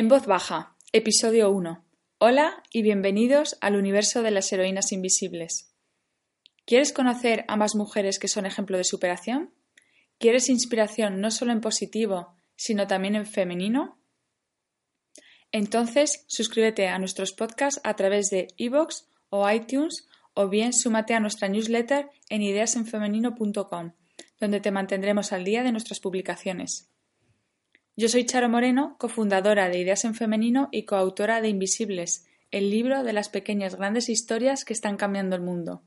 En voz baja, episodio 1. Hola y bienvenidos al universo de las heroínas invisibles. ¿Quieres conocer a más mujeres que son ejemplo de superación? ¿Quieres inspiración no solo en positivo, sino también en femenino? Entonces, suscríbete a nuestros podcasts a través de iVoox o iTunes o bien súmate a nuestra newsletter en ideasenfemenino.com, donde te mantendremos al día de nuestras publicaciones. Yo soy Charo Moreno, cofundadora de Ideas en Femenino y coautora de Invisibles, el libro de las pequeñas grandes historias que están cambiando el mundo.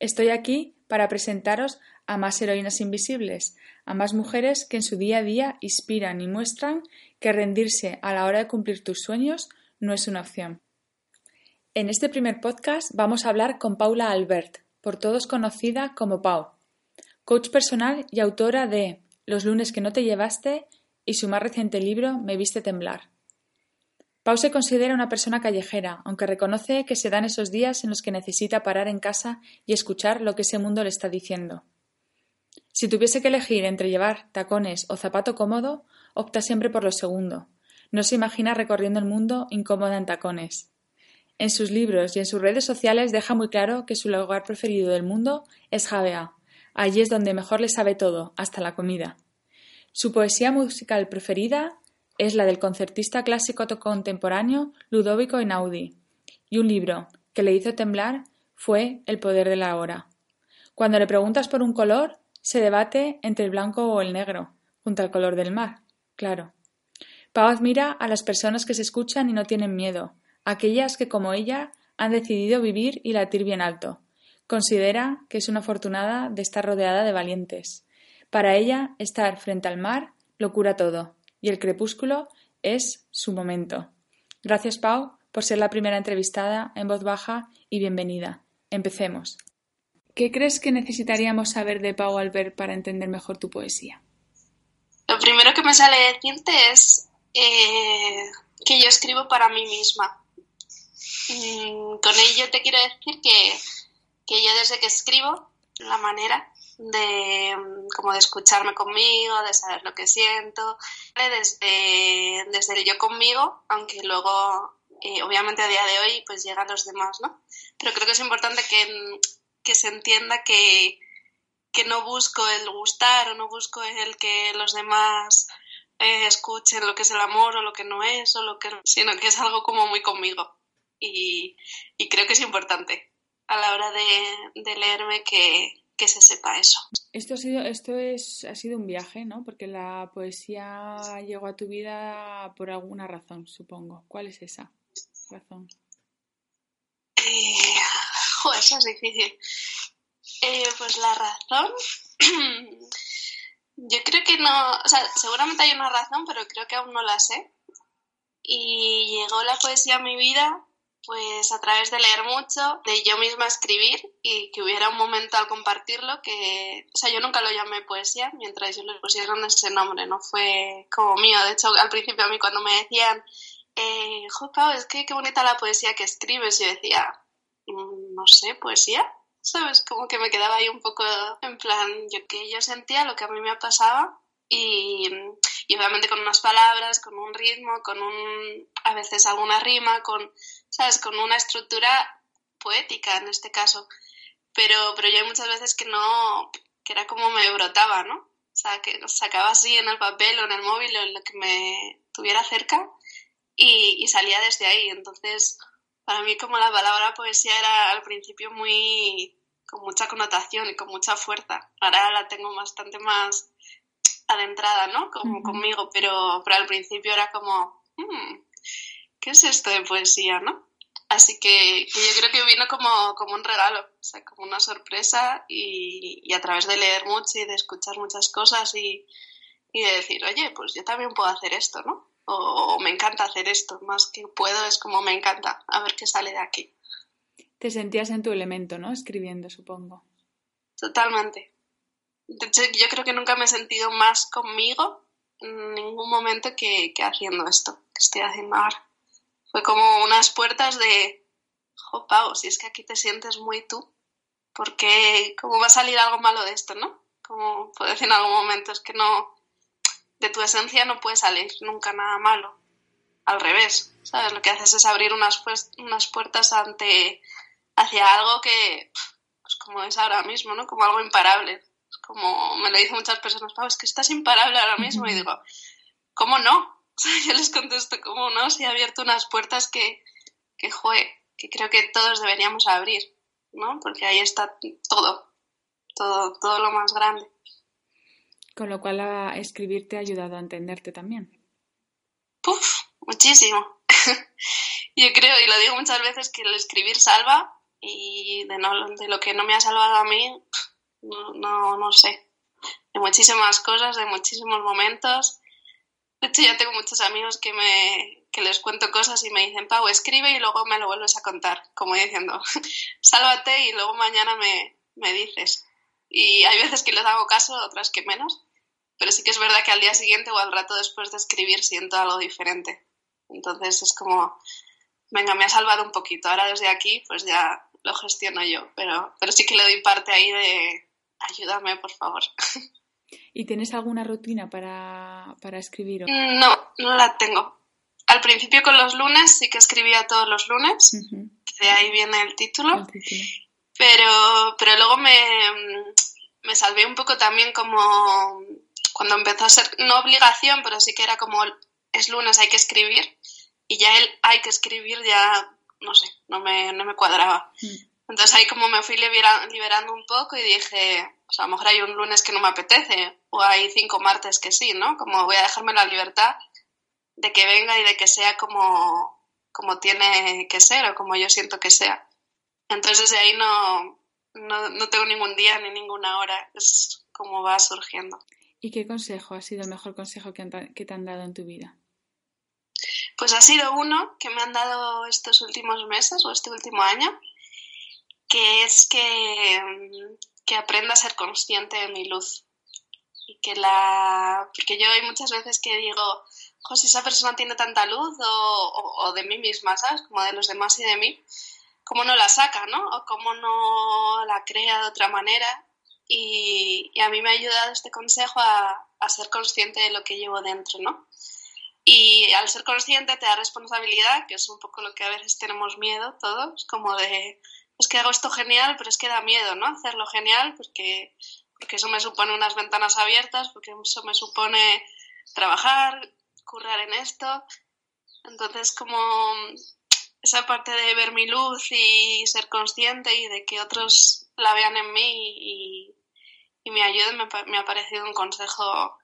Estoy aquí para presentaros a más heroínas invisibles, a más mujeres que en su día a día inspiran y muestran que rendirse a la hora de cumplir tus sueños no es una opción. En este primer podcast vamos a hablar con Paula Albert, por todos conocida como Pau, coach personal y autora de Los lunes que no te llevaste y su más reciente libro Me viste temblar. Pau se considera una persona callejera, aunque reconoce que se dan esos días en los que necesita parar en casa y escuchar lo que ese mundo le está diciendo. Si tuviese que elegir entre llevar tacones o zapato cómodo, opta siempre por lo segundo. No se imagina recorriendo el mundo incómoda en tacones. En sus libros y en sus redes sociales deja muy claro que su lugar preferido del mundo es Javea. Allí es donde mejor le sabe todo, hasta la comida. Su poesía musical preferida es la del concertista clásico contemporáneo Ludovico Einaudi, y un libro que le hizo temblar fue El poder de la hora. Cuando le preguntas por un color, se debate entre el blanco o el negro, junto al color del mar, claro. Pau admira a las personas que se escuchan y no tienen miedo, aquellas que, como ella, han decidido vivir y latir bien alto. Considera que es una afortunada de estar rodeada de valientes. Para ella, estar frente al mar lo cura todo, y el crepúsculo es su momento. Gracias, Pau, por ser la primera entrevistada en voz baja y bienvenida. Empecemos. ¿Qué crees que necesitaríamos saber de Pau Albert para entender mejor tu poesía? Lo primero que me sale decirte es eh, que yo escribo para mí misma. Mm, con ello te quiero decir que, que yo desde que escribo, la manera de como de escucharme conmigo, de saber lo que siento, desde, desde el yo conmigo, aunque luego eh, obviamente a día de hoy pues llegan los demás, ¿no? Pero creo que es importante que, que se entienda que, que no busco el gustar o no busco el que los demás eh, escuchen lo que es el amor o lo que no es o lo que sino que es algo como muy conmigo y, creo que es importante a la hora de, leerme que, se sepa eso. Esto ha sido, esto es, ha sido un viaje, ¿no? Porque la poesía llegó a tu vida por alguna razón, supongo. ¿Cuál es esa razón? Eh, eso es difícil. Eh, pues la razón, yo creo que no, o sea, seguramente hay una razón, pero creo que aún no la sé. Y llegó la poesía a mi vida pues a través de leer mucho, de yo misma escribir y que hubiera un momento al compartirlo que, o sea, yo nunca lo llamé poesía mientras ellos le pusieron ese nombre, no fue como mío. De hecho, al principio a mí cuando me decían, eh, es que qué bonita la poesía que escribes, yo decía, mm, no sé, poesía, ¿sabes? Como que me quedaba ahí un poco en plan, yo que yo sentía lo que a mí me pasaba y, y obviamente con unas palabras, con un ritmo, con un, a veces alguna rima, con ¿sabes? Con una estructura poética en este caso. Pero, pero yo hay muchas veces que no, que era como me brotaba, ¿no? O sea, que sacaba así en el papel o en el móvil o en lo que me tuviera cerca y, y salía desde ahí. Entonces, para mí como la palabra poesía era al principio muy con mucha connotación y con mucha fuerza. Ahora la tengo bastante más adentrada, ¿no? Como conmigo, pero, pero al principio era como, hmm, ¿qué es esto de poesía, no? Así que, yo creo que vino como, como un regalo, o sea, como una sorpresa y, a través de leer mucho y de escuchar muchas cosas y, y de decir, oye, pues yo también puedo hacer esto, ¿no? O, me encanta hacer esto, más que puedo es como me encanta, a ver qué sale de aquí. Te sentías en tu elemento, ¿no? Escribiendo, supongo. Totalmente. De hecho, yo creo que nunca me he sentido más conmigo en ningún momento que, que haciendo esto, que estoy haciendo ahora. Fue como unas puertas de, jo, Pau, si es que aquí te sientes muy tú, porque cómo va a salir algo malo de esto, ¿no? Como puede decir en algún momento, es que no, de tu esencia no puede salir nunca nada malo. al revés, ¿sabes? Lo que haces es abrir unas, pues, unas puertas ante, hacia algo que, pues como es ahora mismo, ¿no? Como algo imparable. Como me lo dicen muchas personas, Pau, es que estás imparable ahora mismo. Y digo, ¿cómo no? yo les contesto, ¿cómo no? Si he abierto unas puertas que, que, que creo que todos deberíamos abrir, ¿no? Porque ahí está todo, todo, todo lo más grande. Con lo cual a escribir te ha ayudado a entenderte también. Puf, muchísimo. Yo creo, y lo digo muchas veces, que el escribir salva y de, no, de lo que no me ha salvado a mí, no, no, no sé. De muchísimas cosas, de muchísimos momentos. De hecho, ya tengo muchos amigos que me que les cuento cosas y me dicen, Pau, escribe y luego me lo vuelves a contar, como diciendo, sálvate y luego mañana me, me dices. Y hay veces que les hago caso, otras que menos, pero sí que es verdad que al día siguiente o al rato después de escribir siento algo diferente. Entonces es como, venga, me ha salvado un poquito, ahora desde aquí pues ya lo gestiono yo, pero, pero sí que le doy parte ahí de ayúdame, por favor. ¿Y tienes alguna rutina para, para escribir? No, no la tengo. Al principio con los lunes sí que escribía todos los lunes, de ahí viene el título. Pero, pero luego me, me salvé un poco también como cuando empezó a ser, no obligación, pero sí que era como es lunes, hay que escribir, y ya el hay que escribir ya, no sé, no me, no me cuadraba. Mm. Entonces ahí como me fui liberando un poco y dije, pues a lo mejor hay un lunes que no me apetece, o hay cinco martes que sí, ¿no? Como voy a dejarme la libertad de que venga y de que sea como, como tiene que ser o como yo siento que sea. Entonces de ahí no, no, no tengo ningún día ni ninguna hora, es como va surgiendo. ¿Y qué consejo ha sido el mejor consejo que, que te han dado en tu vida? Pues ha sido uno que me han dado estos últimos meses o este último año, que es que, que aprenda a ser consciente de mi luz. Y que la. Porque yo hay muchas veces que digo, si esa persona tiene tanta luz o, o, de mí misma, ¿sabes? Como de los demás y de mí, ¿cómo no la saca, no? O cómo no la crea de otra manera. Y, y a mí me ha ayudado este consejo a, a, ser consciente de lo que llevo dentro, ¿no? Y al ser consciente te da responsabilidad, que es un poco lo que a veces tenemos miedo todos, como de, es que hago esto genial, pero es que da miedo, ¿no? Hacerlo genial porque, porque eso me supone unas ventanas abiertas, porque eso me supone trabajar, currar en esto. Entonces, como esa parte de ver mi luz y ser consciente y de que otros la vean en mí y, me ayuden, me, me, ha parecido un consejo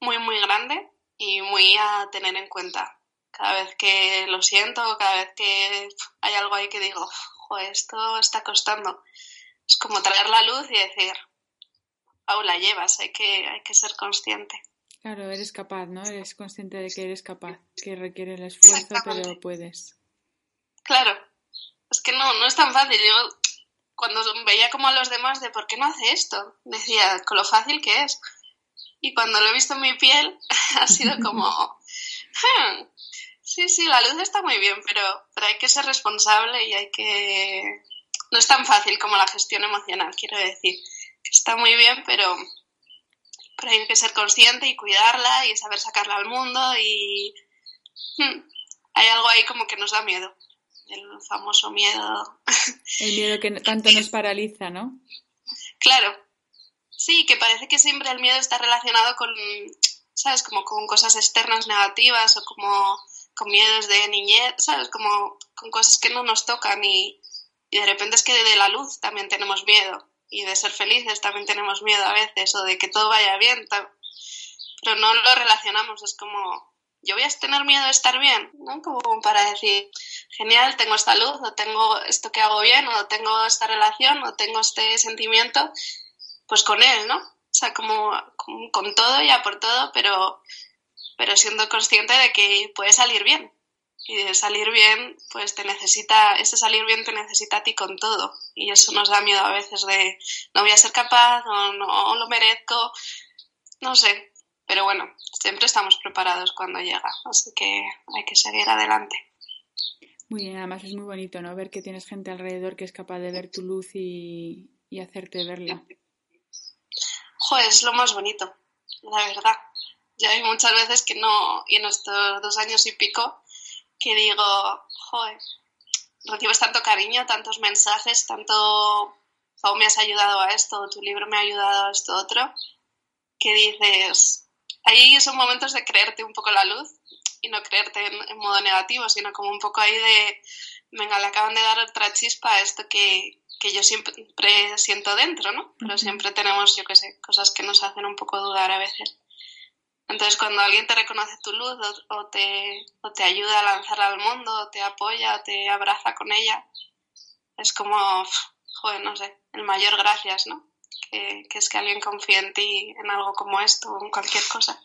muy, muy grande y muy a tener en cuenta. Cada vez que lo siento, cada vez que hay algo ahí que digo, joder, esto está costando. Es como traer la luz y decir, Paula, llevas, hay que, hay que ser consciente. Claro, eres capaz, ¿no? Eres consciente de que eres capaz, que requiere el esfuerzo, pero puedes. Claro, es que no, no es tan fácil. Yo cuando veía como a los demás de ¿por qué no hace esto? Decía, con lo fácil que es. Y cuando lo he visto en mi piel, ha sido como, hmm, sí, sí, la luz está muy bien, pero, pero hay que ser responsable y hay que... No es tan fácil como la gestión emocional, quiero decir. Está muy bien, pero pero hay que ser consciente y cuidarla y saber sacarla al mundo y hmm, hay algo ahí como que nos da miedo, el famoso miedo. El miedo que tanto nos paraliza, ¿no? Claro, sí, que parece que siempre el miedo está relacionado con, ¿sabes? Como con cosas externas negativas o como con miedos de niñez, ¿sabes? Como con cosas que no nos tocan y, y de repente es que de la luz también tenemos miedo y de ser felices también tenemos miedo a veces o de que todo vaya bien, pero no lo relacionamos, es como yo voy a tener miedo de estar bien, ¿no? Como para decir, genial, tengo esta luz, o tengo esto que hago bien, o tengo esta relación, o tengo este sentimiento, pues con él, ¿no? O sea, como, con todo, ya por todo, pero, pero siendo consciente de que puede salir bien, y de salir bien, pues te necesita, ese salir bien te necesita a ti con todo. Y eso nos da miedo a veces de no voy a ser capaz o no lo merezco, no sé. Pero bueno, siempre estamos preparados cuando llega, así que hay que seguir adelante. Muy bien, además es muy bonito, ¿no? Ver que tienes gente alrededor que es capaz de ver tu luz y, y hacerte verla. Joder, es lo más bonito, la verdad. Ya hay muchas veces que no, y en estos dos años y pico, que digo, joder, recibes tanto cariño, tantos mensajes, tanto, Pau, me has ayudado a esto, tu libro me ha ayudado a esto otro, que dices, ahí son momentos de creerte un poco la luz y no creerte en, modo negativo, sino como un poco ahí de, venga, le acaban de dar otra chispa a esto que, que yo siempre siento dentro, ¿no? Pero siempre tenemos, yo qué sé, cosas que nos hacen un poco dudar a veces. Entonces, cuando alguien te reconoce tu luz o, te, o te ayuda a lanzarla al mundo, o te apoya, o te abraza con ella, es como, joder, no sé, el mayor gracias, ¿no? Que, que, es que alguien confíe en ti en algo como esto o en cualquier cosa.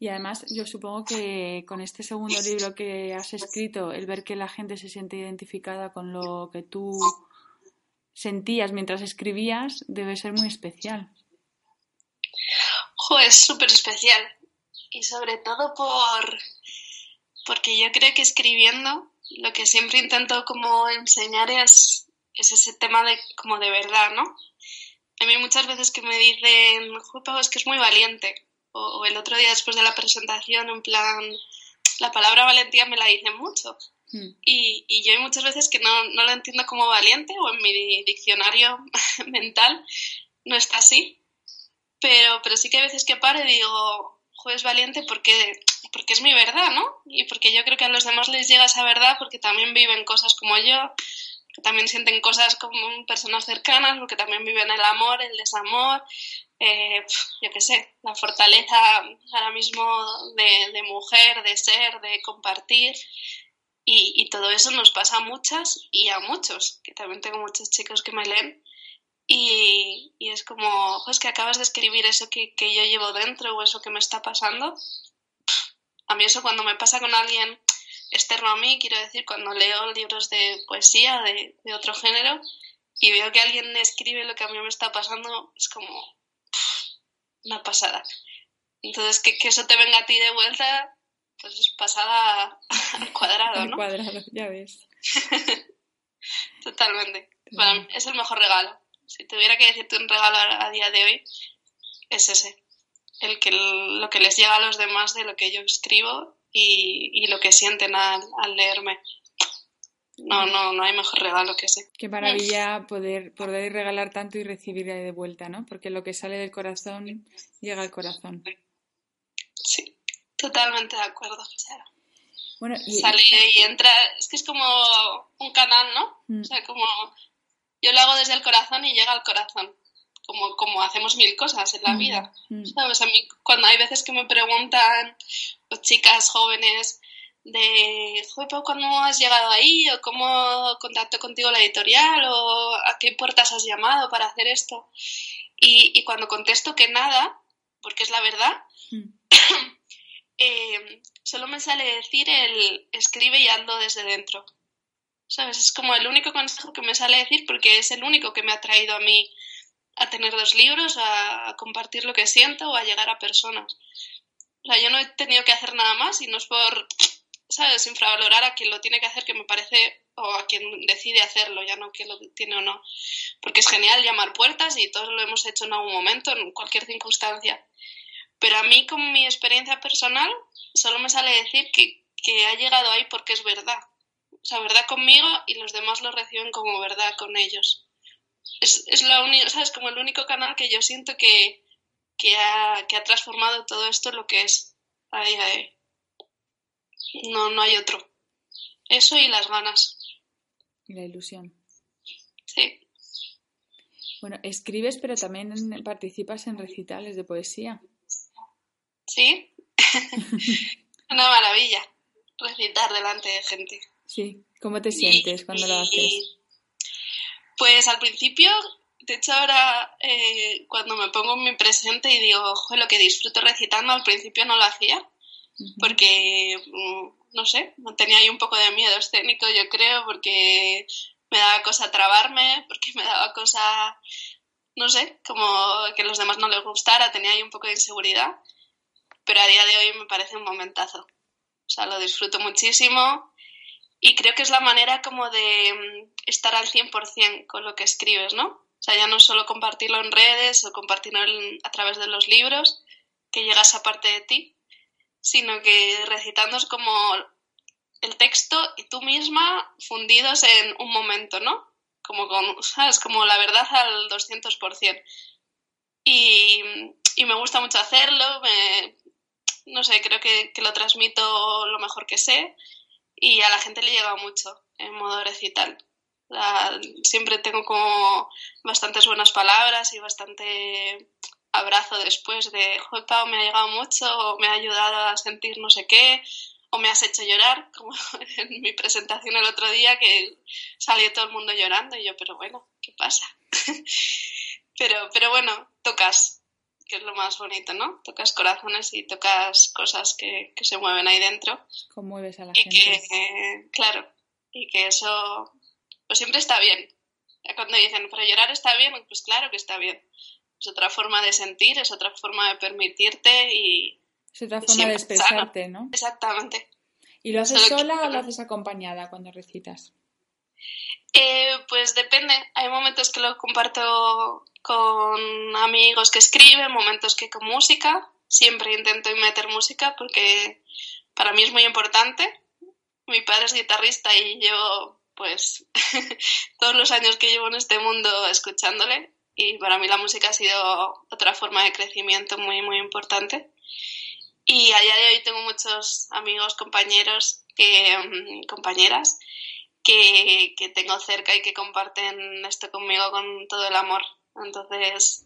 Y además, yo supongo que con este segundo libro que has escrito, el ver que la gente se siente identificada con lo que tú sentías mientras escribías, debe ser muy especial. Jo, es súper especial. Y sobre todo por porque yo creo que escribiendo lo que siempre intento como enseñar es, es ese tema de como de verdad, ¿no? A mí muchas veces que me dicen, es que es muy valiente o, el otro día después de la presentación, en plan, la palabra valentía me la dicen mucho. Hmm. Y, y, yo hay muchas veces que no, no la entiendo como valiente o en mi diccionario mental no está así. Pero, pero sí que hay veces que paro y digo, jueves valiente porque, porque es mi verdad, ¿no? Y porque yo creo que a los demás les llega esa verdad porque también viven cosas como yo, que también sienten cosas como personas cercanas, porque también viven el amor, el desamor, eh, yo qué sé, la fortaleza ahora mismo de, mujer, de ser, de compartir. Y, todo eso nos pasa a muchas y a muchos, que también tengo muchos chicos que me leen. Y, es como, es que acabas de escribir eso que, yo llevo dentro o eso que me está pasando. A mí eso cuando me pasa con alguien externo a mí, quiero decir, cuando leo libros de poesía de, de otro género y veo que alguien escribe lo que a mí me está pasando, es como, una pasada. Entonces, que, eso te venga a ti de vuelta, pues es pasada al cuadrado, ¿no? Al cuadrado, ya ves. Totalmente. Bueno, es el mejor regalo. Si tuviera que decirte un regalo a, día de hoy, es ese. El que lo que les llega a los demás de lo que yo escribo y, lo que sienten al leerme. No, no, no hay mejor regalo que ese. Qué maravilla poder, poder regalar tanto y recibir de vuelta, ¿no? Porque lo que sale del corazón llega al corazón. Sí, totalmente de acuerdo. bueno, y... Sale y entra, es que es como un canal, ¿no? Mm. O sea, como yo lo hago desde el corazón y llega al corazón. Como, como hacemos mil cosas en la mm, vida. Mm. ¿Sabes? A mí, cuando hay veces que me preguntan, pues, chicas jóvenes, de, joder, ¿cuándo has llegado ahí? ¿O cómo contactó contigo la editorial? ¿O a qué puertas has llamado para hacer esto? Y, cuando contesto que nada, porque es la verdad, hmm. eh, solo me sale decir el escribe y ando desde dentro. ¿Sabes? Es como el único consejo que me sale decir porque es el único que me ha traído a mí a tener dos libros, a, a compartir lo que siento o a llegar a personas. O yo no he tenido que hacer nada más y no es por ¿sabes? Infravalorar a quien lo tiene que hacer, que me parece, o a quien decide hacerlo, ya no quien lo tiene o no. Porque es genial llamar puertas y todos lo hemos hecho en algún momento, en cualquier circunstancia. Pero a mí, con mi experiencia personal, solo me sale decir que, que ha llegado ahí porque es verdad. O sea, verdad conmigo y los demás lo reciben como verdad con ellos. Es, es lo único, ¿sabes? Como el único canal que yo siento que, que, ha, que ha transformado todo esto en lo que es a día de no, no hay otro. Eso y las ganas. Y la ilusión. Sí. Bueno, escribes, pero también participas en recitales de poesía. Sí. Una maravilla. Recitar delante de gente. Sí. ¿Cómo te sientes cuando lo haces? Pues al principio, de hecho ahora eh, cuando me pongo en mi presente y digo, ojo, lo que disfruto recitando, al principio no lo hacía porque, mm, no sé, tenía ahí un poco de miedo escénico, yo creo, porque me daba cosa trabarme, porque me daba cosa, no sé, como que a los demás no les gustara, tenía ahí un poco de inseguridad, pero a día de hoy me parece un momentazo. O sea, lo disfruto muchísimo y creo que es la manera como de mm, estar al 100% con lo que escribes, ¿no? O sea, ya no solo compartirlo en redes o compartirlo a través de los libros, que llega esa parte de ti, sino que recitando es como el texto y tú misma fundidos en un momento, ¿no? Como con, ¿sabes? Como la verdad al 200%. Y, y me gusta mucho hacerlo, no sé, creo que, lo transmito lo mejor que sé y a la gente le llega mucho en modo recital. Siempre tengo como bastantes buenas palabras y bastante abrazo después de, Pau, me ha llegado mucho, o me ha ayudado a sentir no sé qué, o me has hecho llorar, como en mi presentación el otro día que salió todo el mundo llorando y yo, pero bueno, ¿qué pasa? pero, pero bueno, tocas, que es lo más bonito, ¿no? Tocas corazones y tocas cosas que, que se mueven ahí dentro. Conmueves a la y gente. Que, claro, y que eso pues siempre está bien. Cuando dicen, pero llorar está bien, pues claro que está bien. Es otra forma de sentir, es otra forma de permitirte y... Es otra forma de expresarte, sano. ¿no? Exactamente. ¿Y lo haces sola o lo haces acompañada cuando recitas? Eh, pues depende. Hay momentos que lo comparto con amigos que escriben, momentos que con música. Siempre intento meter música porque para mí es muy importante. Mi padre es guitarrista y yo, pues, todos los años que llevo en este mundo escuchándole, y para mí la música ha sido otra forma de crecimiento muy, muy importante. Y a día de hoy tengo muchos amigos, compañeros, que, compañeras, que, que, tengo cerca y que comparten esto conmigo con todo el amor. Entonces,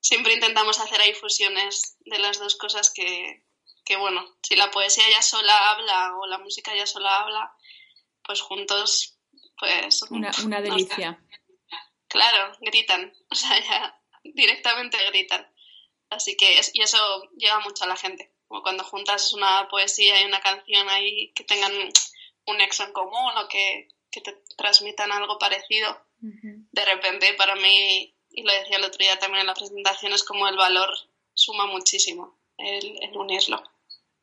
siempre intentamos hacer ahí fusiones de las dos cosas que, que, bueno, si la poesía ya sola habla o la música ya sola habla, pues juntos, pues... Una, una delicia. Claro, gritan, o sea, ya directamente gritan. Así que, es, y eso llega mucho a la gente. Como cuando juntas una poesía y una canción ahí que tengan un nexo en común o que, que te transmitan algo parecido. Uh -huh. De repente, para mí, y lo decía el otro día también en la presentación, es como el valor suma muchísimo el, el unirlo.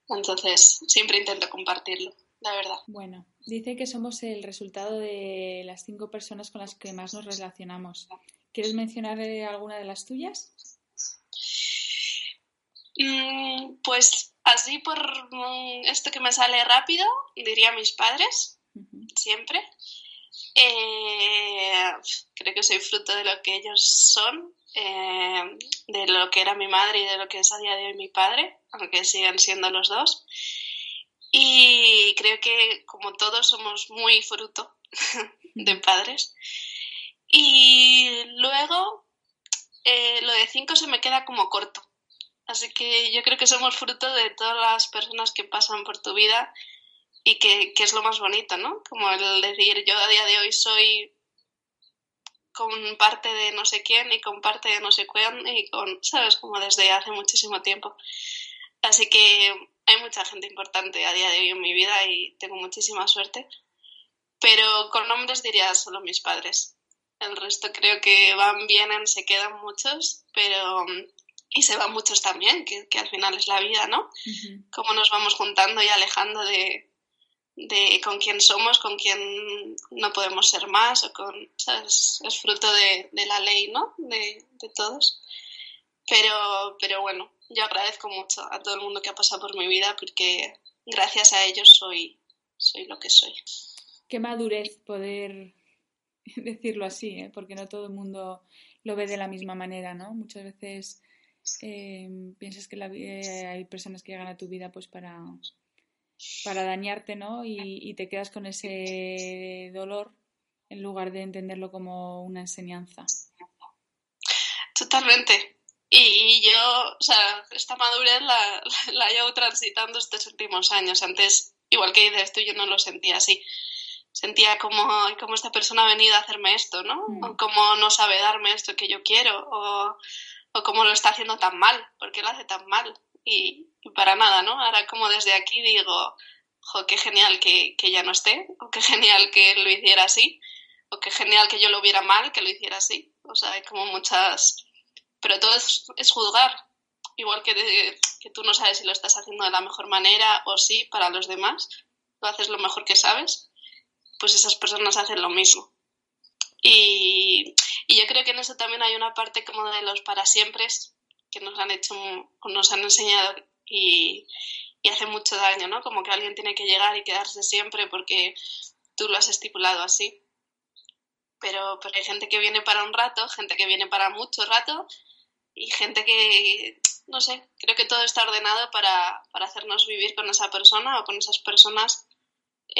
Entonces, siempre intento compartirlo, la verdad. Bueno, dice que somos el resultado de las cinco personas con las que más nos relacionamos. ¿Quieres mencionar alguna de las tuyas? Mm, pues así por esto que me sale rápido, diría mis padres, uh -huh. siempre. Eh, creo que soy fruto de lo que ellos son, eh, de lo que era mi madre y de lo que es a día de hoy mi padre, aunque sigan siendo los dos. Y creo que como todos somos muy fruto de padres. Y luego eh, lo de cinco se me queda como corto. Así que yo creo que somos fruto de todas las personas que pasan por tu vida y que, que, es lo más bonito, ¿no? Como el decir, yo a día de hoy soy con parte de no sé quién y con parte de no sé quién y con, ¿sabes? Como desde hace muchísimo tiempo. Así que hay mucha gente importante a día de hoy en mi vida y tengo muchísima suerte. Pero con nombres diría solo mis padres. El resto creo que van, vienen, se quedan muchos, pero y se van muchos también, que, que, al final es la vida, ¿no? Uh -huh. Cómo nos vamos juntando y alejando de, de con quién somos, con quién no podemos ser más, o con, ¿sabes? Es fruto de, de la ley, ¿no? De, de, todos. Pero, pero bueno, yo agradezco mucho a todo el mundo que ha pasado por mi vida porque gracias a ellos soy, soy lo que soy. Qué madurez poder decirlo así, ¿eh? porque no todo el mundo lo ve de la misma manera, ¿no? Muchas veces eh, piensas que la, eh, hay personas que llegan a tu vida pues para, para dañarte, ¿no? Y, y, te quedas con ese dolor en lugar de entenderlo como una enseñanza. Totalmente. Y yo, o sea, esta madurez la, la llevo transitando estos últimos años. Antes, igual que dices tú, yo no lo sentía así. Sentía como, como esta persona ha venido a hacerme esto, ¿no? Mm. O como no sabe darme esto que yo quiero. O, o cómo lo está haciendo tan mal, por qué lo hace tan mal. Y, para nada, ¿no? Ahora como desde aquí digo, jo, qué genial que, que ya no esté, o qué genial que lo hiciera así, o qué genial que yo lo hubiera mal, que lo hiciera así. O sea, hay como muchas... Pero todo es, es juzgar, igual que, de, que tú no sabes si lo estás haciendo de la mejor manera o sí para los demás, lo haces lo mejor que sabes, pues esas personas hacen lo mismo. Y, yo creo que en eso también hay una parte como de los para siempre que nos han hecho nos han enseñado y, y hace mucho daño, ¿no? Como que alguien tiene que llegar y quedarse siempre porque tú lo has estipulado así. Pero, pero hay gente que viene para un rato, gente que viene para mucho rato y gente que, no sé, creo que todo está ordenado para, para hacernos vivir con esa persona o con esas personas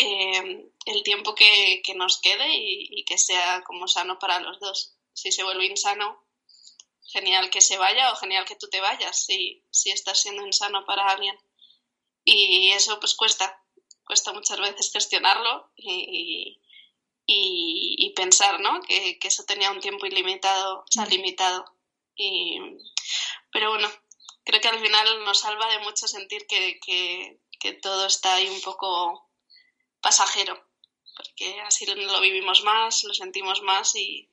eh, el tiempo que, que nos quede y, y, que sea como sano para los dos. Si se vuelve insano, genial que se vaya o genial que tú te vayas si, si estás siendo insano para alguien. Y eso pues cuesta, cuesta muchas veces gestionarlo y, y, y pensar, ¿no? Que, que, eso tenía un tiempo ilimitado, o sea, limitado. Y, pero bueno, creo que al final nos salva de mucho sentir que, que, que todo está ahí un poco pasajero, porque así lo vivimos más, lo sentimos más y,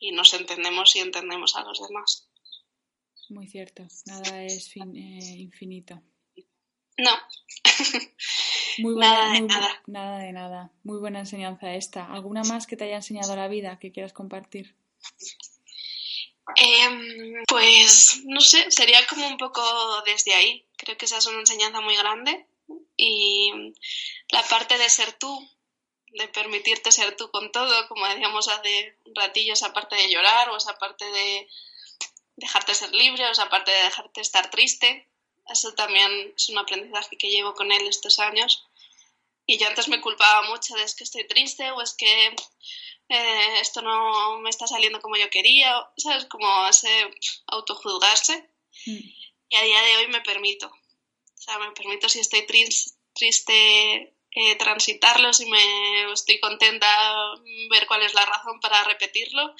y nos entendemos y entendemos a los demás. Muy cierto, nada es fin, eh, infinito. No. Muy buena, nada de muy, nada. Nada de nada. Muy buena enseñanza esta. ¿Alguna más que te haya enseñado la vida que quieras compartir? Eh, pues no sé, sería como un poco desde ahí. Creo que esa es una enseñanza muy grande. Y la parte de ser tú, de permitirte ser tú con todo, como decíamos hace un ratillo, esa parte de llorar o esa parte de dejarte ser libre o esa parte de dejarte estar triste. Eso también es un aprendizaje que llevo con él estos años. Y yo antes me culpaba mucho de es que estoy triste o es que eh, esto no me está saliendo como yo quería, ¿sabes? Como ese autojuzgarse. Mm. Y a día de hoy me permito. Sea, me permito si estoy triste, triste eh, transitarlo, si me estoy contenta, ver cuál es la razón para repetirlo.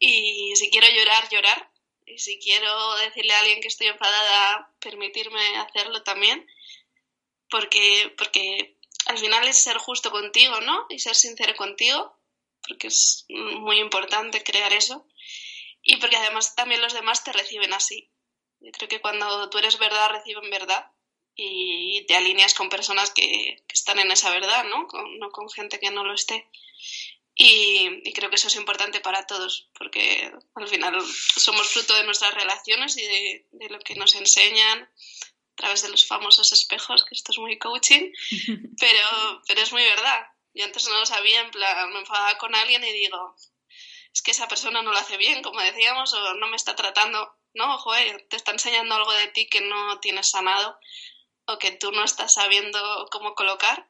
Y si quiero llorar, llorar. Y si quiero decirle a alguien que estoy enfadada, permitirme hacerlo también. Porque, porque al final es ser justo contigo, ¿no? Y ser sincero contigo, porque es muy importante crear eso. Y porque además también los demás te reciben así. Yo creo que cuando tú eres verdad, reciben verdad y te alineas con personas que, que están en esa verdad, ¿no? Con, no con gente que no lo esté. Y, y, creo que eso es importante para todos, porque al final somos fruto de nuestras relaciones y de, de, lo que nos enseñan a través de los famosos espejos, que esto es muy coaching, pero, pero es muy verdad. Yo antes no lo sabía, en plan, me enfadaba con alguien y digo, es que esa persona no lo hace bien, como decíamos, o no me está tratando, no, joder, te está enseñando algo de ti que no tienes sanado o que tú no estás sabiendo cómo colocar,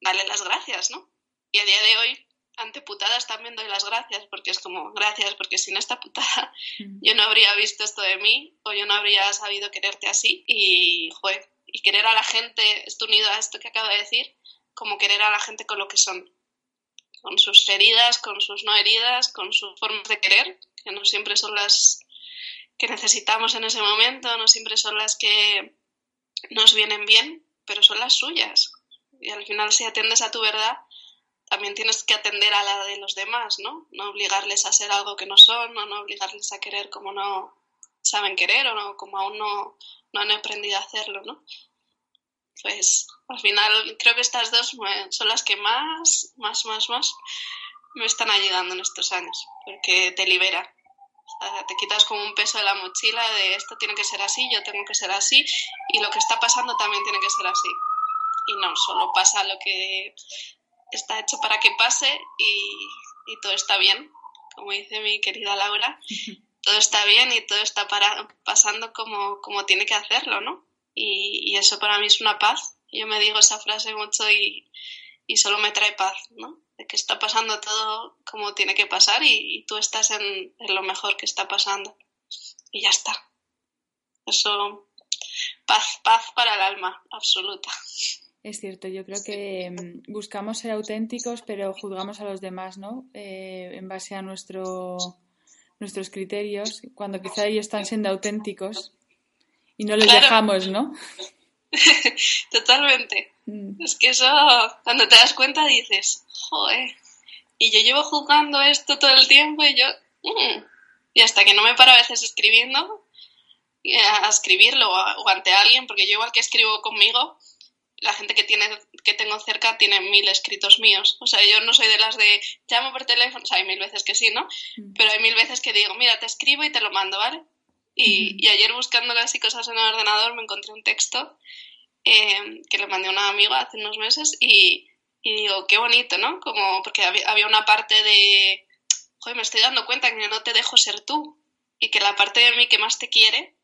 dale las gracias, ¿no? Y a día de hoy, ante putadas también doy las gracias, porque es como, gracias, porque sin esta putada yo no habría visto esto de mí o yo no habría sabido quererte así. Y, joder, y querer a la gente, esto unido a esto que acabo de decir, como querer a la gente con lo que son, con sus heridas, con sus no heridas, con sus formas de querer, que no siempre son las que necesitamos en ese momento, no siempre son las que nos vienen bien, pero son las suyas. Y al final si atiendes a tu verdad, también tienes que atender a la de los demás, ¿no? No obligarles a ser algo que no son, o no obligarles a querer como no saben querer o no, como aún no, no han aprendido a hacerlo, ¿no? Pues al final creo que estas dos son las que más, más, más, más me están ayudando en estos años, porque te libera, te quitas como un peso de la mochila de esto tiene que ser así, yo tengo que ser así y lo que está pasando también tiene que ser así. Y no, solo pasa lo que está hecho para que pase y, y todo está bien, como dice mi querida Laura, todo está bien y todo está para, pasando como, como tiene que hacerlo, ¿no? Y, y, eso para mí es una paz. Yo me digo esa frase mucho y, y solo me trae paz, ¿no? De que está pasando todo como tiene que pasar y, y tú estás en, en, lo mejor que está pasando. Y ya está. Eso, paz, paz para el alma, absoluta. Es cierto, yo creo que mm, buscamos ser auténticos, pero juzgamos a los demás, ¿no? Eh, en base a nuestro, nuestros criterios, cuando quizá ellos están siendo auténticos y no les claro. dejamos, ¿no? Totalmente. Mm. Es que eso, cuando te das cuenta, dices, joder, y yo llevo juzgando esto todo el tiempo y yo, mmm. y hasta que no me paro a veces escribiendo, a escribirlo o ante alguien, porque yo igual que escribo conmigo, la gente que tiene que tengo cerca tiene mil escritos míos. O sea, yo no soy de las de llamo por teléfono, o sea, hay mil veces que sí, ¿no? Mm. Pero hay mil veces que digo, mira, te escribo y te lo mando, ¿vale? Y, ayer buscando cosas en el ordenador me encontré un texto eh, que le mandé a un amigo hace unos meses y, digo, qué bonito, ¿no? Como porque había, una parte de, joder, me estoy dando cuenta que no te dejo ser tú y que la parte de mí que más te quiere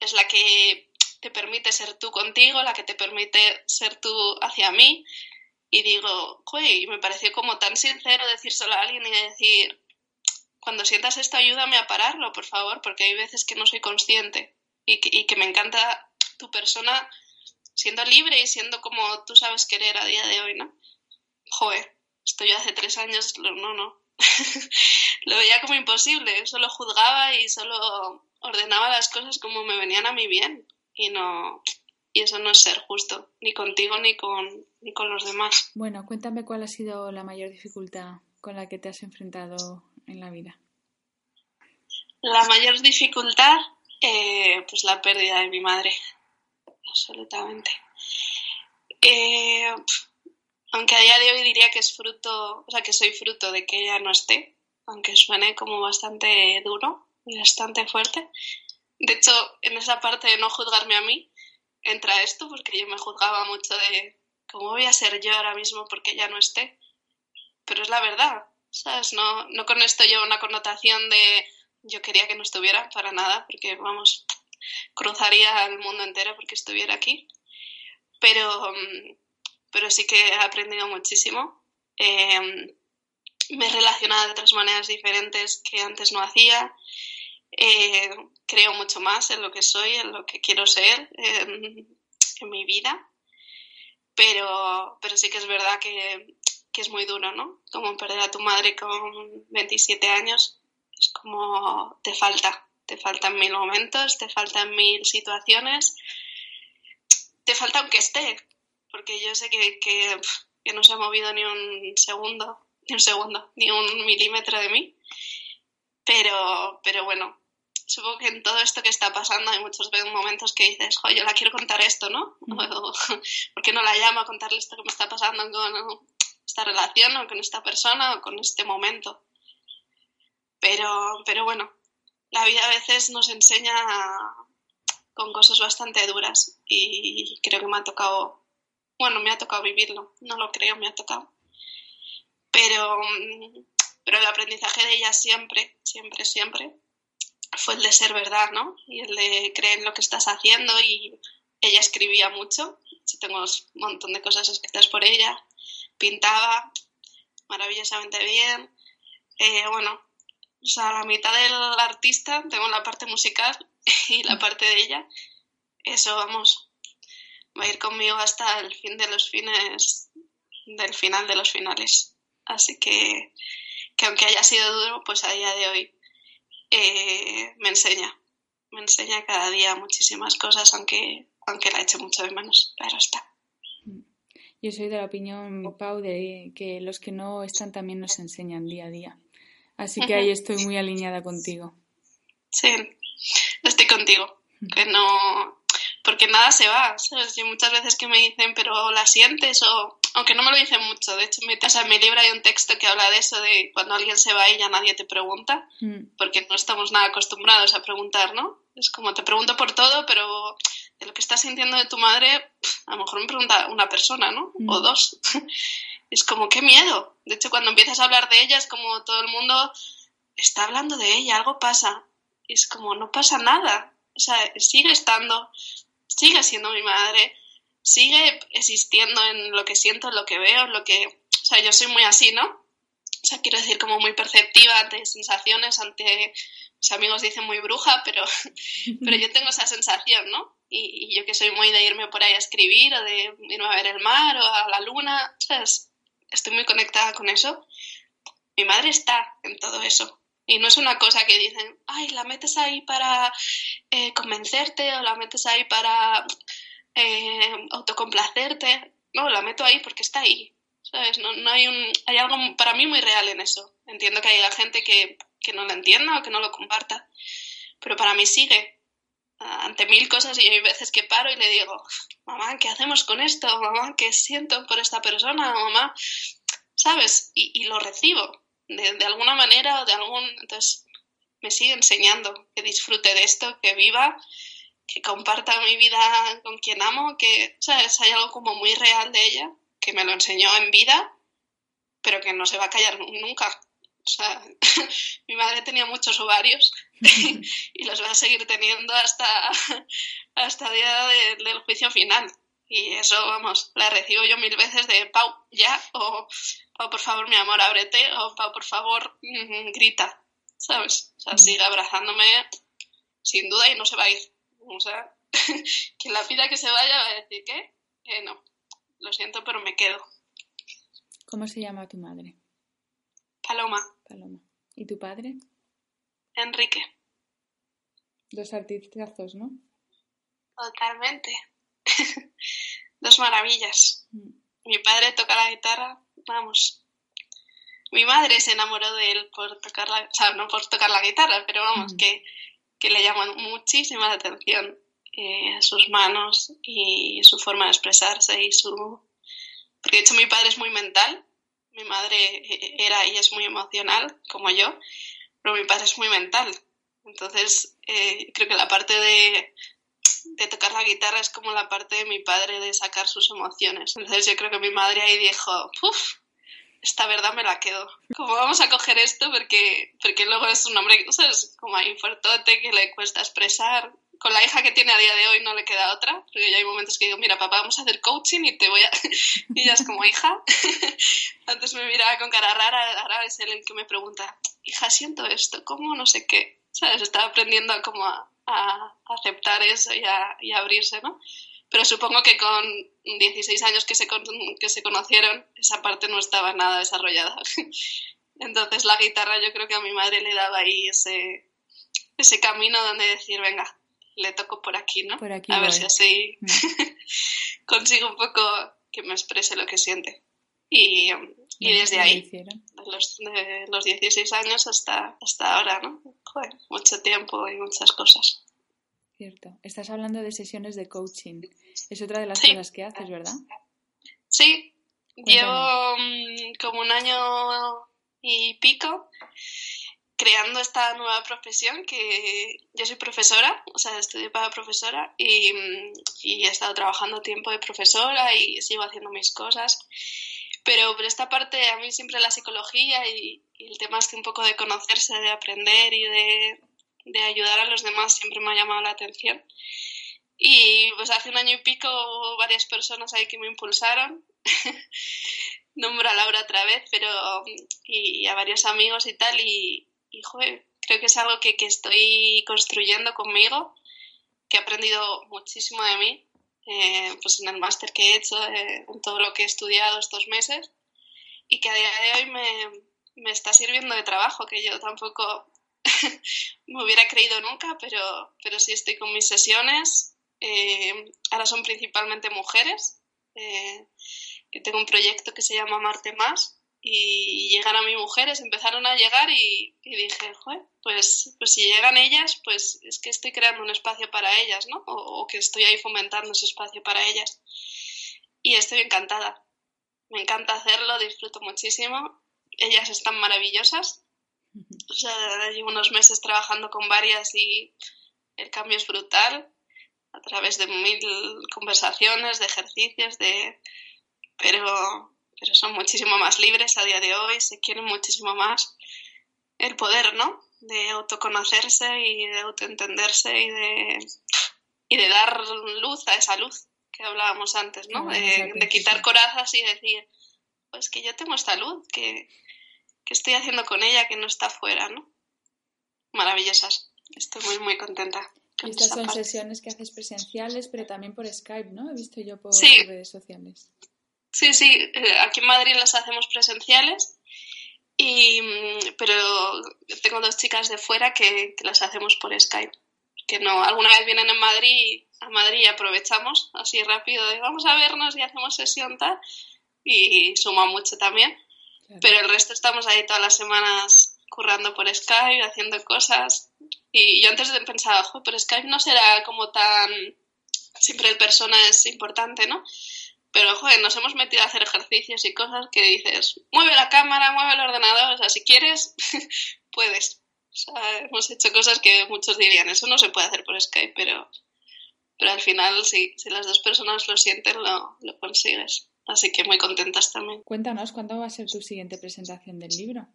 es la que te permite ser tú contigo, la que te permite ser tú hacia mí. Y digo, joder, me pareció como tan sincero decírselo a alguien y decir, cuando sientas esto, ayúdame a pararlo, por favor, porque hay veces que no soy consciente y que, me encanta tu persona siendo libre y siendo como tú sabes querer a día de hoy, ¿no? Joder, esto yo hace tres años, no, no. lo veía como imposible, solo juzgaba y solo ordenaba las cosas como me venían a mí bien y no y eso no es ser justo ni contigo ni con ni con los demás. Bueno, cuéntame cuál ha sido la mayor dificultad con la que te has enfrentado en la vida? La mayor dificultad, eh, pues la pérdida de mi madre, absolutamente. Eh, aunque a día de hoy diría que es fruto, o sea, que soy fruto de que ella no esté, aunque suene como bastante duro y bastante fuerte. De hecho, en esa parte de no juzgarme a mí, entra esto, porque yo me juzgaba mucho de cómo voy a ser yo ahora mismo porque ella no esté. Pero es la verdad, ¿sabes? No, no con esto lleva una connotación de yo quería que no estuviera para nada, porque vamos, cruzaría el mundo entero porque estuviera aquí. Pero, mm, pero sí que he aprendido muchísimo. Em, me he relacionado de otras maneras diferentes que antes no hacía. Eh, creo mucho más en lo que soy, en lo que quiero ser en, en mi vida. Pero, pero sí que es verdad que que es muy duro, ¿no? Como perder a tu madre con 27 años, es como te falta, te faltan mil momentos, te faltan mil situaciones, te falta aunque esté, porque yo sé que, que, no se ha movido ni un segundo, ni un segundo, ni un milímetro de mí, pero, pero bueno, supongo que en todo esto que está pasando hay muchos momentos que dices, jo, yo la quiero contar esto, ¿no? Mm. ¿Por qué no la llamo a contarle esto que me está pasando con, esta relación o con esta persona o con este momento. Pero, pero bueno, la vida a veces nos enseña con cosas bastante duras y creo que me ha tocado, bueno, me ha tocado vivirlo, no lo creo, me ha tocado. Pero, pero el aprendizaje de ella siempre, siempre, siempre fue el de ser verdad, ¿no? Y el de creer en lo que estás haciendo y ella escribía mucho, tengo un montón de cosas escritas por ella, pintaba maravillosamente bien. Eh, bueno, o sea, la mitad del artista, tengo la parte musical y la parte de ella. Eso, vamos, va a ir conmigo hasta el fin de los fines, del final de los finales. Así que, que aunque haya sido duro, pues a día de hoy eh, me enseña, me enseña cada día muchísimas cosas, aunque, aunque la eche mucho de menos, claro está. Yo soy de la opinión, Pau, de que los que no están también nos enseñan día a día. Así que ahí estoy muy alineada contigo. Sí, estoy contigo. Que no. Porque nada se va. ¿sabes? Muchas veces que me dicen, pero la sientes o. Aunque no me lo dicen mucho, de hecho, en mi libro hay un texto que habla de eso, de cuando alguien se va y ya nadie te pregunta, mm. porque no estamos nada acostumbrados a preguntar, ¿no? Es como te pregunto por todo, pero de lo que estás sintiendo de tu madre, a lo mejor me pregunta una persona, ¿no? O mm. dos. es como, qué miedo. De hecho, cuando empiezas a hablar de ella, es como todo el mundo está hablando de ella, algo pasa. Y es como, no pasa nada. O sea, sigue estando, sigue siendo mi madre, sigue existiendo en lo que siento, en lo que veo, en lo que... O sea, yo soy muy así, ¿no? O sea, quiero decir, como muy perceptiva ante sensaciones, ante... Mis amigos dicen muy bruja, pero, pero yo tengo esa sensación, ¿no? Y, yo que soy muy de irme por ahí a escribir o de irme a ver el mar o a la luna, ¿sabes? Estoy muy conectada con eso. Mi madre está en todo eso. Y no es una cosa que dicen, ay, la metes ahí para eh, convencerte o la metes ahí para eh, autocomplacerte. No, la meto ahí porque está ahí. ¿Sabes? No, no hay, un, hay algo para mí muy real en eso. Entiendo que haya gente que, que no lo entienda o que no lo comparta. Pero para mí sigue ante mil cosas y hay veces que paro y le digo, mamá, ¿qué hacemos con esto? Mamá, ¿qué siento por esta persona? Mamá, ¿sabes? Y, lo recibo de, alguna manera o de algún... Entonces, me sigue enseñando que disfrute de esto, que viva, que comparta mi vida con quien amo, que, ¿sabes? Hay algo como muy real de ella, que me lo enseñó en vida, pero que no se va a callar nunca. O sea, mi madre tenía muchos ovarios y los va a seguir teniendo hasta, hasta el día del juicio final. Y eso, vamos, la recibo yo mil veces de Pau, ya, o Pau, por favor, mi amor, ábrete, o Pau, por favor, mm, grita, ¿sabes? O sea, mm. sigue abrazándome sin duda y no se va a ir. O sea, quien la pida que se vaya va a decir que eh, no, lo siento, pero me quedo. ¿Cómo se llama tu madre? Paloma. Paloma. ¿Y tu padre? Enrique. Dos artistazos, ¿no? Totalmente. Dos maravillas. Mm. Mi padre toca la guitarra, vamos. Mi madre se enamoró de él por tocar la, o sea, no por tocar la guitarra, pero vamos, mm. que, que, le llamó muchísima la atención eh, sus manos y su forma de expresarse y su... Porque de hecho mi padre es muy mental, mi madre eh, era y es muy emocional, como yo, pero mi padre es muy mental. Entonces, eh, creo que la parte de, de tocar la guitarra es como la parte de mi padre de sacar sus emociones. Entonces yo creo que mi madre ahí dijo, ¡puf! Esta verdad me la quedo. ¿Cómo vamos a coger esto? Porque, porque luego es un hombre, ¿sabes? Como ahí fuertote que le cuesta expresar. Con la hija que tiene a día de hoy no le queda otra, porque ya hay momentos que digo, mira, papá, vamos a hacer coaching y te voy a... y ella es como, hija. Antes me miraba con cara rara, ahora es el que me pregunta, hija, siento esto, ¿cómo? No sé qué. ¿Sabes? Estaba aprendiendo como a, a aceptar eso y a, abrirse, ¿no? Pero supongo que con 16 años que se, que se conocieron, esa parte no estaba nada desarrollada. Entonces la guitarra yo creo que a mi madre le daba ahí ese, ese camino donde decir, venga, le toco por aquí, ¿no? a ver si así mm. consigo un poco que me exprese lo que siente. Y, y desde ahí, de los, de los 16 años hasta, hasta ahora, ¿no? Joder, mucho tiempo y muchas cosas. Cierto. Estás hablando de sesiones de coaching. Es otra de las cosas que haces, ¿verdad? Sí. Llevo mm, como un año y pico creando esta nueva profesión que yo soy profesora, o sea, estudié para profesora y, mm, y he estado trabajando tiempo de profesora y sigo haciendo mis cosas. Pero por esta parte, a mí siempre la psicología y, el tema este un poco de conocerse, de aprender y de, de, ayudar a los demás siempre me ha llamado la atención. Y pues hace un año y pico hubo varias personas ahí que me impulsaron. Nombro a Laura otra vez, pero y, a varios amigos y tal. Y, y joder, creo que es algo que, que estoy construyendo conmigo, que he aprendido muchísimo de mí eh, pues en el máster que he hecho, eh, en todo lo que he estudiado estos meses y que a día de hoy me, me está sirviendo de trabajo, que yo tampoco me hubiera creído nunca, pero, pero sí estoy con mis sesiones. Eh, ahora son principalmente mujeres. que tengo un proyecto que se llama Marte Más, y llegan a mi mujeres, empezaron a llegar y, dije, pues, pues si llegan ellas, pues es que estoy creando un espacio para ellas, ¿no? O, que estoy ahí fomentando ese espacio para ellas. Y estoy encantada. Me encanta hacerlo, disfruto muchísimo. Ellas están maravillosas. O sea, llevo unos meses trabajando con varias y el cambio es brutal a través de mil conversaciones, de ejercicios, de... Pero pero son muchísimo más libres a día de hoy, se quieren muchísimo más el poder, ¿no? De autoconocerse y de autoentenderse y de, y de dar luz a esa luz que hablábamos antes, ¿no? de, quitar corazas y decir, pues que yo tengo esta luz, que, que estoy haciendo con ella, que no está fuera, ¿no? Maravillosas. Estoy muy, muy contenta. estas son sesiones que haces presenciales, pero también por Skype, ¿no? He visto yo por redes sociales. Sí, sí, eh, aquí en Madrid las hacemos presenciales, y, mm, pero tengo dos chicas de fuera que, las hacemos por Skype. Que no, alguna vez vienen en Madrid, a Madrid y aprovechamos así rápido de vamos a vernos y hacemos sesión tal, y suma mucho también. Pero el resto estamos ahí todas las semanas currando por Skype, haciendo cosas. Y yo antes pensaba, pero Skype no será como tan... Siempre el persona es importante, ¿no? Pero, joder, nos hemos metido a hacer ejercicios y cosas que dices, mueve la cámara, mueve el ordenador, o sea, si quieres, puedes. O sea, hemos hecho cosas que muchos dirían, eso no se puede hacer por Skype, pero, pero al final sí, si las dos personas lo sienten, lo, lo consigues. Así que muy contentas también. Cuéntanos, ¿cuándo va a ser tu siguiente presentación del libro?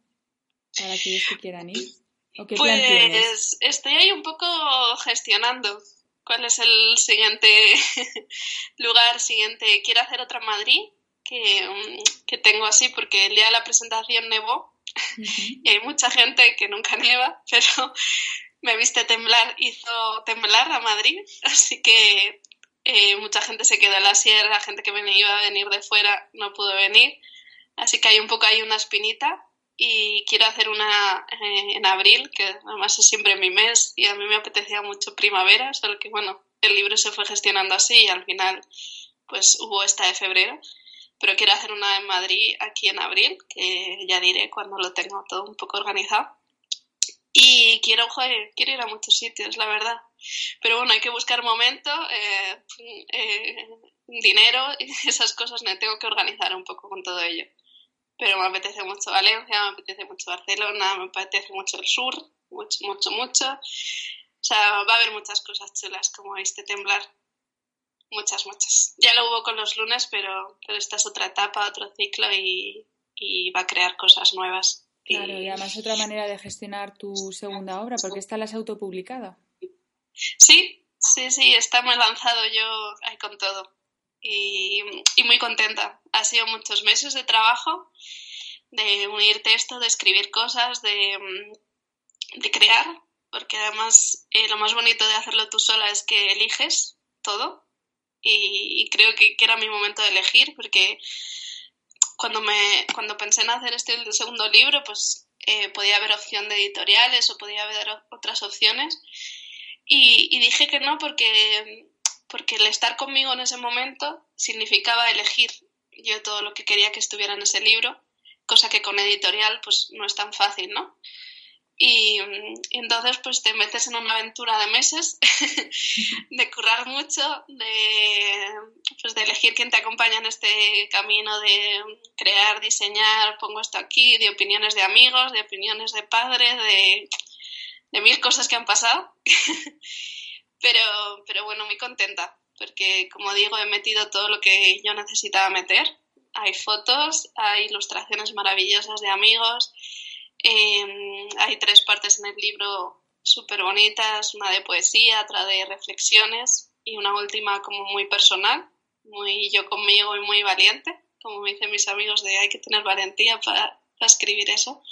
Para aquellos que quieran ir. ¿O qué pues estoy ahí un poco gestionando cuál es el siguiente lugar, siguiente. Quiero hacer otra Madrid, que, mm, que tengo así, porque el día de la presentación nevó y hay mucha gente que nunca nieva, pero me viste temblar, hizo temblar a Madrid, así que eh, mucha gente se quedó en la sierra, la gente que venía, iba a venir de fuera no pudo venir, así que hay un poco ahí una espinita y quiero hacer una eh, en abril, que además es siempre mi mes y a mí me apetecía mucho primavera, solo que bueno, el libro se fue gestionando así y al final pues hubo esta de febrero pero quiero hacer una en Madrid aquí en abril, que ya diré cuando lo tenga todo un poco organizado. Y quiero, joder, quiero ir a muchos sitios, la verdad. Pero bueno, hay que buscar momento, eh, eh, dinero esas cosas, me tengo que organizar un poco con todo ello. Pero me apetece mucho Valencia, me apetece mucho Barcelona, me apetece mucho el sur, mucho, mucho, mucho. O sea, va a haber muchas cosas chulas como este temblar. Muchas, muchas. Ya lo hubo con los lunes, pero, pero esta es otra etapa, otro ciclo y, va a crear cosas nuevas. Claro, y además otra manera de gestionar tu segunda obra, porque esta la has autopublicado. Sí, sí, sí, está muy lanzado yo ahí con todo. Y, y, muy contenta. Ha sido muchos meses de trabajo, de unir texto, de escribir cosas, de, de crear, porque además eh, lo más bonito de hacerlo tú sola es que eliges todo y, creo que, era mi momento de elegir porque cuando, me, cuando pensé en hacer este segundo libro, pues eh, podía haber opción de editoriales o podía haber otras opciones y, dije que no porque, porque el estar conmigo en ese momento significaba elegir yo todo lo que quería que estuviera en ese libro, cosa que con editorial pues no es tan fácil, ¿no? Y, entonces pues te metes en una aventura de meses, de currar mucho, de, pues, de elegir quién te acompaña en este camino, de crear, diseñar, pongo esto aquí, de opiniones de amigos, de opiniones de padres, de, de mil cosas que han pasado. pero, pero bueno, muy contenta, porque como digo, he metido todo lo que yo necesitaba meter. Hay fotos, hay ilustraciones maravillosas de amigos, Em, hay tres partes en el libro súper bonitas, una de poesía, otra de reflexiones y una última como muy personal, muy yo conmigo y muy valiente, como me dicen mis amigos de hay que tener valentía para, escribir eso,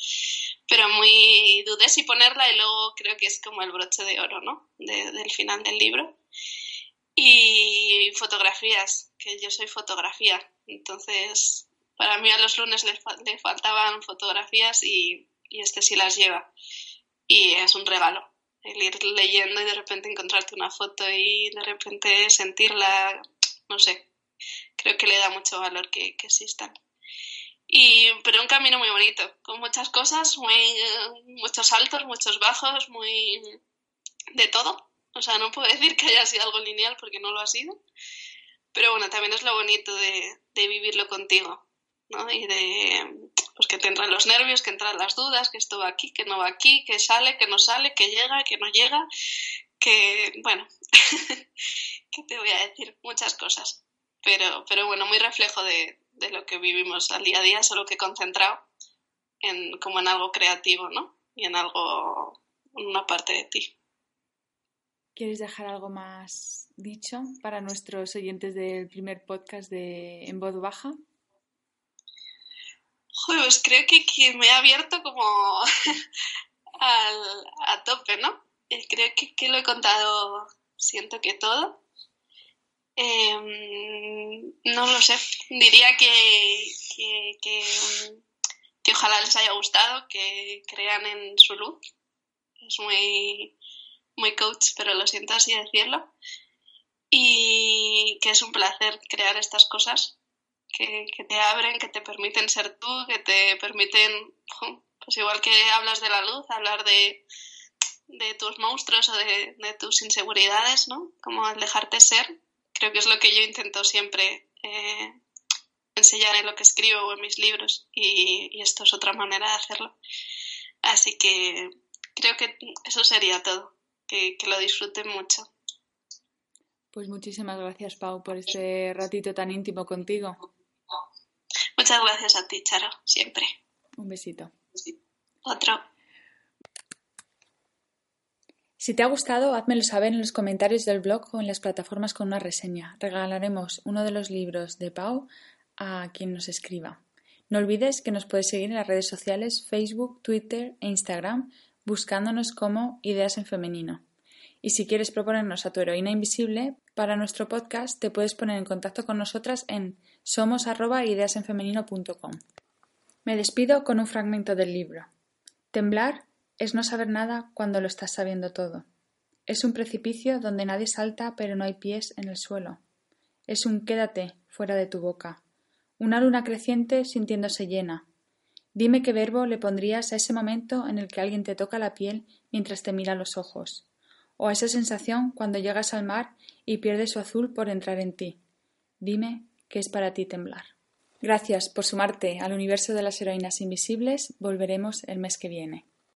pero muy dudé si ponerla y luego creo que es como el broche de oro, ¿no? del final del libro. Y fotografías, que yo soy fotografía, entonces para mí a los lunes le, le faltaban fotografías y y este sí las lleva. Y es un regalo el ir leyendo y de repente encontrarte una foto y de repente sentirla, no sé, creo que le da mucho valor que existan. Y, pero un camino muy bonito, con muchas cosas, muy, muchos altos, muchos bajos, muy de todo. O sea, no puedo decir que haya sido algo lineal porque no lo ha sido. Pero bueno, también es lo bonito de, de vivirlo contigo, ¿no? Y de, pues que te entran los nervios, que entran las dudas, que esto va aquí, que no va aquí, que sale, que no sale, que llega, que no llega, que, bueno, ¿qué te voy a decir? Muchas cosas. Pero, pero bueno, muy reflejo de, de lo que vivimos al día a día, solo que concentrado en, como en algo creativo, ¿no? Y en algo, una parte de ti. ¿Quieres dejar algo más dicho para nuestros oyentes del primer podcast de En Voz Baja? pues creo que, me ha abierto como al, a tope, ¿no? Creo que, lo he contado, siento que todo. Em, no lo sé, diría que, que, ojalá les haya gustado, que crean en su luz. Es muy, muy coach, pero lo siento así decirlo. Y que es un placer crear estas cosas que, te abren, que te permiten ser tú, que te permiten, pues igual que hablas de la luz, hablar de, de tus monstruos o de, tus inseguridades, ¿no? Como el dejarte ser. Creo que es lo que yo intento siempre eh, enseñar en lo que escribo o en mis libros y, esto es otra manera de hacerlo. Así que creo que eso sería todo, que, que lo disfruten mucho. Pues muchísimas gracias, Pau, por este ratito tan íntimo contigo. Muchas gracias a ti, Charo, siempre. Un besito. Otro. Si te ha gustado, házmelo saber en los comentarios del blog o en las plataformas con una reseña. Regalaremos uno de los libros de Pau a quien nos escriba. No olvides que nos puedes seguir en las redes sociales Facebook, Twitter e Instagram buscándonos como Ideas en Femenino. Y si quieres proponernos a tu heroína invisible, para nuestro podcast te puedes poner en contacto con nosotras en somos@ideasenfemenino.com. Me despido con un fragmento del libro. Temblar es no saber nada cuando lo estás sabiendo todo. Es un precipicio donde nadie salta pero no hay pies en el suelo. Es un quédate fuera de tu boca. Una luna creciente sintiéndose llena. Dime qué verbo le pondrías a ese momento en el que alguien te toca la piel mientras te mira los ojos o a esa sensación cuando llegas al mar y pierde su azul por entrar en ti. Dime qué es para ti temblar. Gracias por sumarte al universo de las heroínas invisibles. Volveremos el mes que viene.